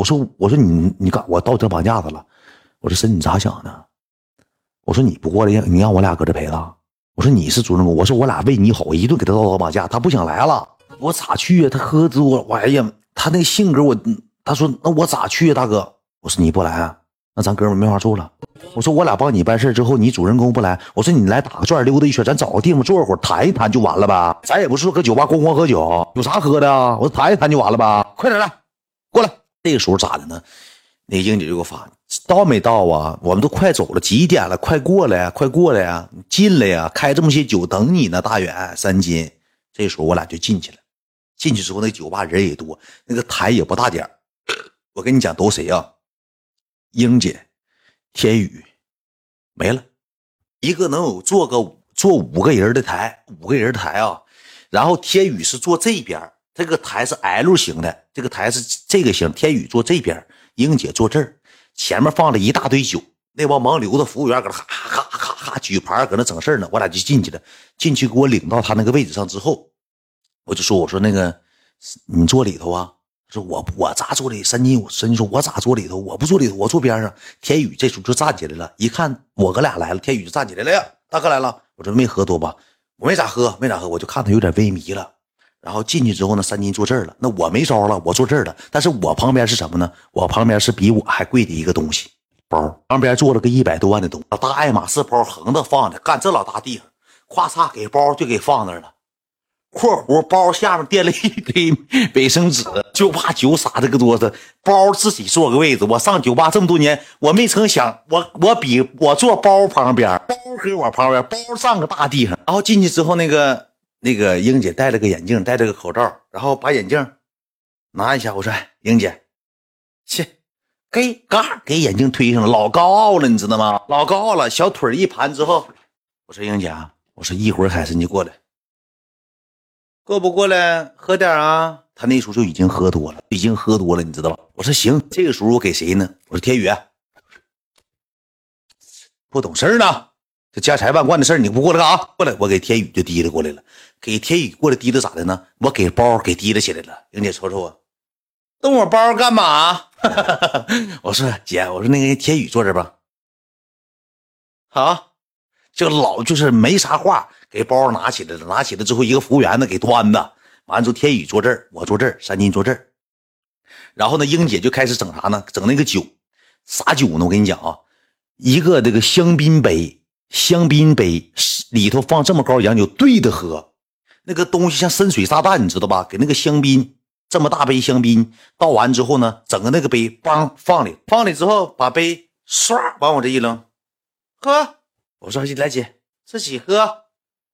我说我说你你干我倒车绑架他了。我说婶你咋想的？我说你不过来，你让我俩搁这陪他。我说你是主人公，我说我俩为你好，一顿给他倒车绑架，他不想来了，我咋去啊？他喝多，我哎呀，他那性格我，他说那我咋去啊，大哥？我说你不来啊，那咱哥们没法处了。我说我俩帮你办事之后，你主人公不来，我说你来打个转溜达一圈，咱找个地方坐会儿谈一谈就完了呗。咱也不是搁酒吧咣咣喝酒，有啥喝的啊？我说谈一谈就完了呗。快点来，过来。这个时候咋的呢？那英姐就给我发。到没到啊？我们都快走了，几点了？快过来啊，快过来呀！进来呀！开这么些酒等你呢，大远三金。这时候我俩就进去了。进去之后，那酒吧人也多，那个台也不大点我跟你讲，都谁啊？英姐、天宇，没了。一个能有坐个坐五个人的台，五个人台啊。然后天宇是坐这边，这个台是 L 型的，这个台是这个型。天宇坐这边，英姐坐这儿。前面放了一大堆酒，那帮盲流的服务员搁那咔咔咔咔举牌，搁那整事呢。我俩就进去了，进去给我领到他那个位置上之后，我就说：“我说那个，你坐里头啊？”说：“我我咋坐里？”三金三金说：“我咋坐里头？我不坐里头，我坐边上。”天宇这时候就站起来了，一看我哥俩来了，天宇就站起来了呀，大哥来了。我说：“没喝多吧？”我没咋喝，没咋喝，我就看他有点微迷了。然后进去之后呢，三金坐这儿了，那我没招了，我坐这儿了。但是我旁边是什么呢？我旁边是比我还贵的一个东西，包。旁边坐了个一百多万的东西，大爱马仕包横着放的，干这老大地方，咵嚓给包就给放那儿了。括弧包下面垫了一堆卫生纸，就怕酒洒这个桌子。包自己坐个位置。我上酒吧这么多年，我没曾想，我我比我坐包旁边，包搁我旁边，包上个大地上。然后进去之后那个。那个英姐戴了个眼镜，戴了个口罩，然后把眼镜拿一下。我说：“英姐，去，给嘎给眼镜推上了，老高傲了，你知道吗？老高傲了，小腿一盘之后，我说英姐啊，我说一会儿海参就过来，过不过来喝点啊？他那时候就已经喝多了，已经喝多了，你知道吧？我说行，这个时候我给谁呢？我说天宇，不懂事呢。”这家财万贯的事你不过来干啥？过来，我给天宇就提溜过来了。给天宇过来提溜咋的呢？我给包给提溜起来了。英姐瞅瞅我，动我包干嘛？我说姐，我说那个天宇坐这吧。好，就老就是没啥话，给包拿起来了。拿起来之后，一个服务员呢给端的。完了之后，天宇坐这儿，我坐这儿，三金坐这儿。然后呢，英姐就开始整啥呢？整那个酒，啥酒呢？我跟你讲啊，一个这个香槟杯。香槟杯里头放这么高洋酒，对着喝，那个东西像深水炸弹，你知道吧？给那个香槟这么大杯香槟倒完之后呢，整个那个杯梆放里，放里之后把杯唰往我这一扔，喝。我说来姐自己喝，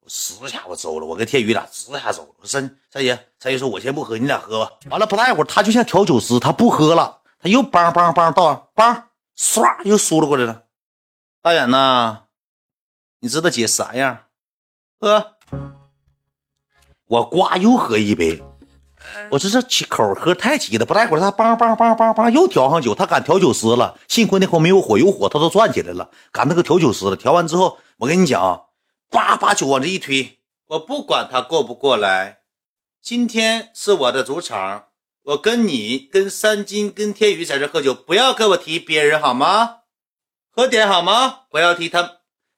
我十下我走了，我跟天宇俩十下走了。我说三三爷，三爷说我先不喝，你俩喝吧。完了不大一会儿，他就像调酒师，他不喝了，他又梆梆梆倒，梆唰又输了过来了。大远呐。你知道姐啥样？喝，我呱又喝一杯。我说这口喝太急了，不大会儿他梆梆梆梆梆又调上酒，他敢调酒师了。幸亏那会没有火，有火他都转起来了，赶那个调酒师了。调完之后，我跟你讲，叭把酒往这一推，我不管他过不过来，今天是我的主场，我跟你跟三金跟天宇在这喝酒，不要跟我提别人好吗？喝点好吗？不要提他。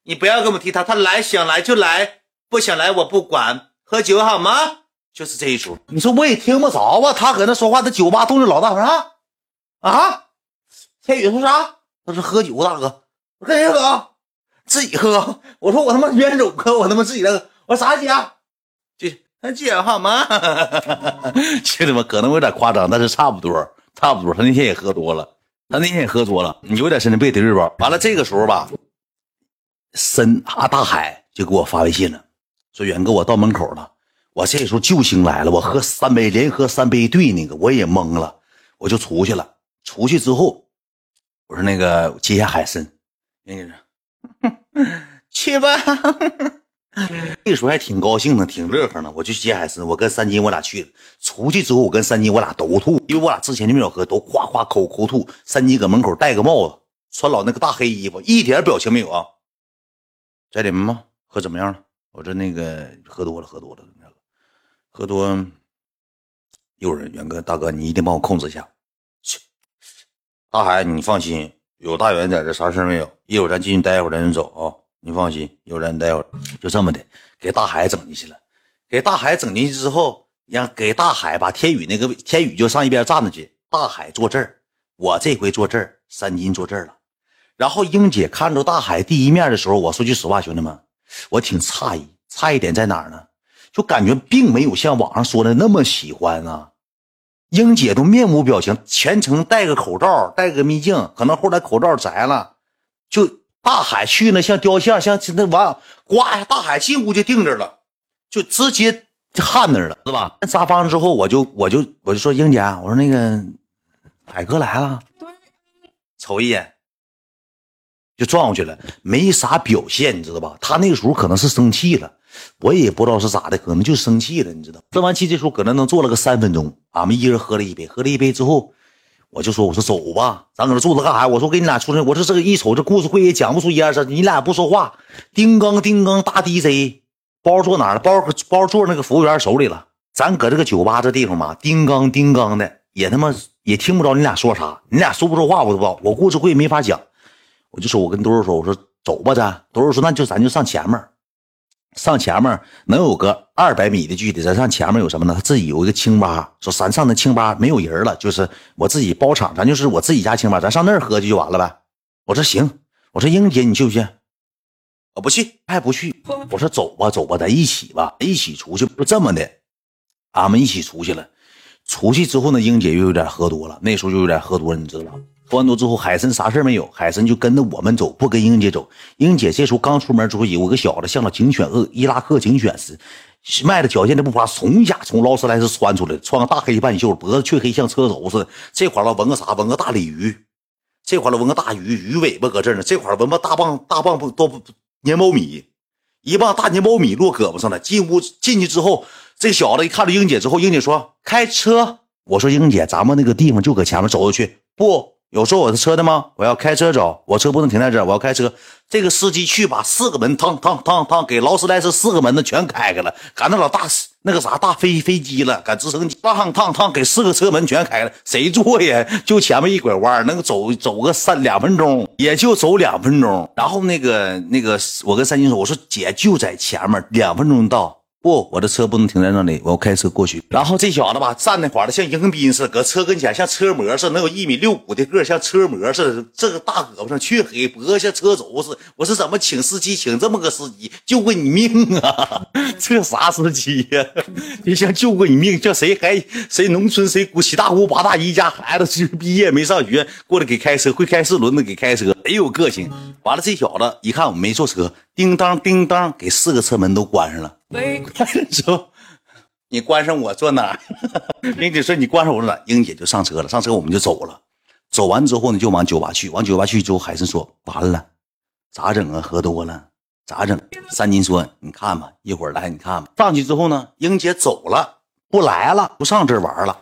你不要跟我提他，他来想来就来，不想来我不管。喝酒好吗？就是这一出。你说我也听不着啊，他搁那说话，他酒吧动静老大。啥啊？天宇说啥？他说喝酒，大哥，我跟谁喝？自己喝。我说我他妈远走哥，我他妈自己喝。我说啥姐？姐，他姐好吗？兄弟们可能有点夸张，但是差不多，差不多。他那天也喝多了，他那天也喝多了，你有点神经病得罪吧？完了这个时候吧。深啊，大海就给我发微信了，说远哥，我到门口了。我这时候救星来了，我喝三杯，连喝三杯对那个，我也懵了，我就出去了。出去之后，我说那个接下海参，那个去吧。那时候还挺高兴的，挺乐呵呢。我就接海参，我跟三金我俩去。出去之后，我跟三金我俩都吐，因为我俩之前就没有喝，都夸夸口口吐。三金搁门口戴个帽子，穿老那个大黑衣服，一点表情没有啊。在里面吗？喝怎么样了？我这那个喝多了，喝多了，喝多。一会，元哥大哥，你一定帮我控制一下。大海，你放心，有大元在这，啥事没有。一会儿咱进去待一会儿，咱就走啊。你放心，一会咱待会儿，就这么的，给大海整进去了。给大海整进去之后，让给大海把天宇那个天宇就上一边站着去，大海坐这儿，我这回坐这儿，三金坐这儿了。然后英姐看着大海第一面的时候，我说句实话，兄弟们，我挺诧异，诧异点在哪儿呢？就感觉并没有像网上说的那么喜欢啊。英姐都面无表情，全程戴个口罩，戴个秘镜，可能后来口罩摘了，就大海去那像雕像，像那完，呱一下，大海进屋就定这了，就直接焊那儿了，是吧？沙发上之后，我就我就我就说英姐，我说那个海哥来了，瞅一眼就撞过去了，没啥表现，你知道吧？他那个时候可能是生气了。我也不知道是咋的，可能就生气了，你知道。生完气这时候搁那能坐了个三分钟，俺们一人喝了一杯，喝了一杯之后，我就说：“我说走吧，咱搁这坐着干啥？我说给你俩出来，我说这个一瞅这故事会也讲不出一二三，你俩不说话，叮当叮当大 DJ，包坐哪了？包包坐那个服务员手里了。咱搁这个酒吧这地方嘛，叮当叮当的，也他妈也听不着你俩说啥，你俩说不说话我都不知道。我故事会没法讲，我就说我跟多肉说，我说走吧，咱多肉说那就咱就上前面。”上前面能有个二百米的距离，咱上前面有什么呢？他自己有一个清吧，说咱上那清吧没有人了，就是我自己包场，咱就是我自己家清吧，咱上那儿喝去就完了呗。我说行，我说英姐你去不去？我不去，还不去。我说走吧走吧，咱一起吧，一起出去。就这么的，俺们一起出去了。出去之后呢，英姐又有点喝多了，那时候就有点喝多了，你知道吧？喝完多之后，海参啥事没有，海参就跟着我们走，不跟英姐走。英姐这时候刚出门之后，有个小子像个警犬恶伊拉克警犬似的，迈着矫健的步伐，从下从劳斯莱斯窜出来，穿个大黑半袖，脖子黢黑像车轴似的。这块了纹个啥？纹个大鲤鱼。这块了纹个大鱼，鱼尾巴搁这儿呢。这块纹个大棒大棒不多粘苞米，一棒大粘苞米落胳膊上了。进屋进去之后，这小子一看到英姐之后，英姐说：“开车。”我说：“英姐，咱们那个地方就搁前面走过去。”不。有坐我的车的吗？我要开车走，我车不能停在这儿，我要开车。这个司机去把四个门，趟趟趟趟，给劳斯莱斯四个门子全开开了，赶那老大那个啥大飞飞机了，赶直升机，趟趟趟给四个车门全开了，谁坐呀？就前面一拐弯，能走走个三两分钟，也就走两分钟。然后那个那个，我跟三金说，我说姐就在前面，两分钟到。不，我的车不能停在那里，我要开车过去。然后这小子吧，站那块的像迎宾似的，搁车跟前像车模似的，能有一米六五的个，像车模似的。这个大胳膊上黢黑，脖子像车轴似的。我是怎么请司机，请这么个司机，救过你命啊？这啥司机呀？就像救过你命，叫谁还谁农村谁七大姑八大姨家孩子毕业没上学，过来给开车，会开四轮子给开车，贼有个性。完了，这小子一看我没坐车，叮当叮当，给四个车门都关上了。没关的时候你关上我坐哪？英姐说你关上我坐哪？英姐就上车了，上车我们就走了。走完之后呢，就往酒吧去。往酒吧去之后，海参说完了，咋整啊？喝多了咋整？三金说你看吧，一会儿来你看吧。上去之后呢，英姐走了，不来了，不上这玩了。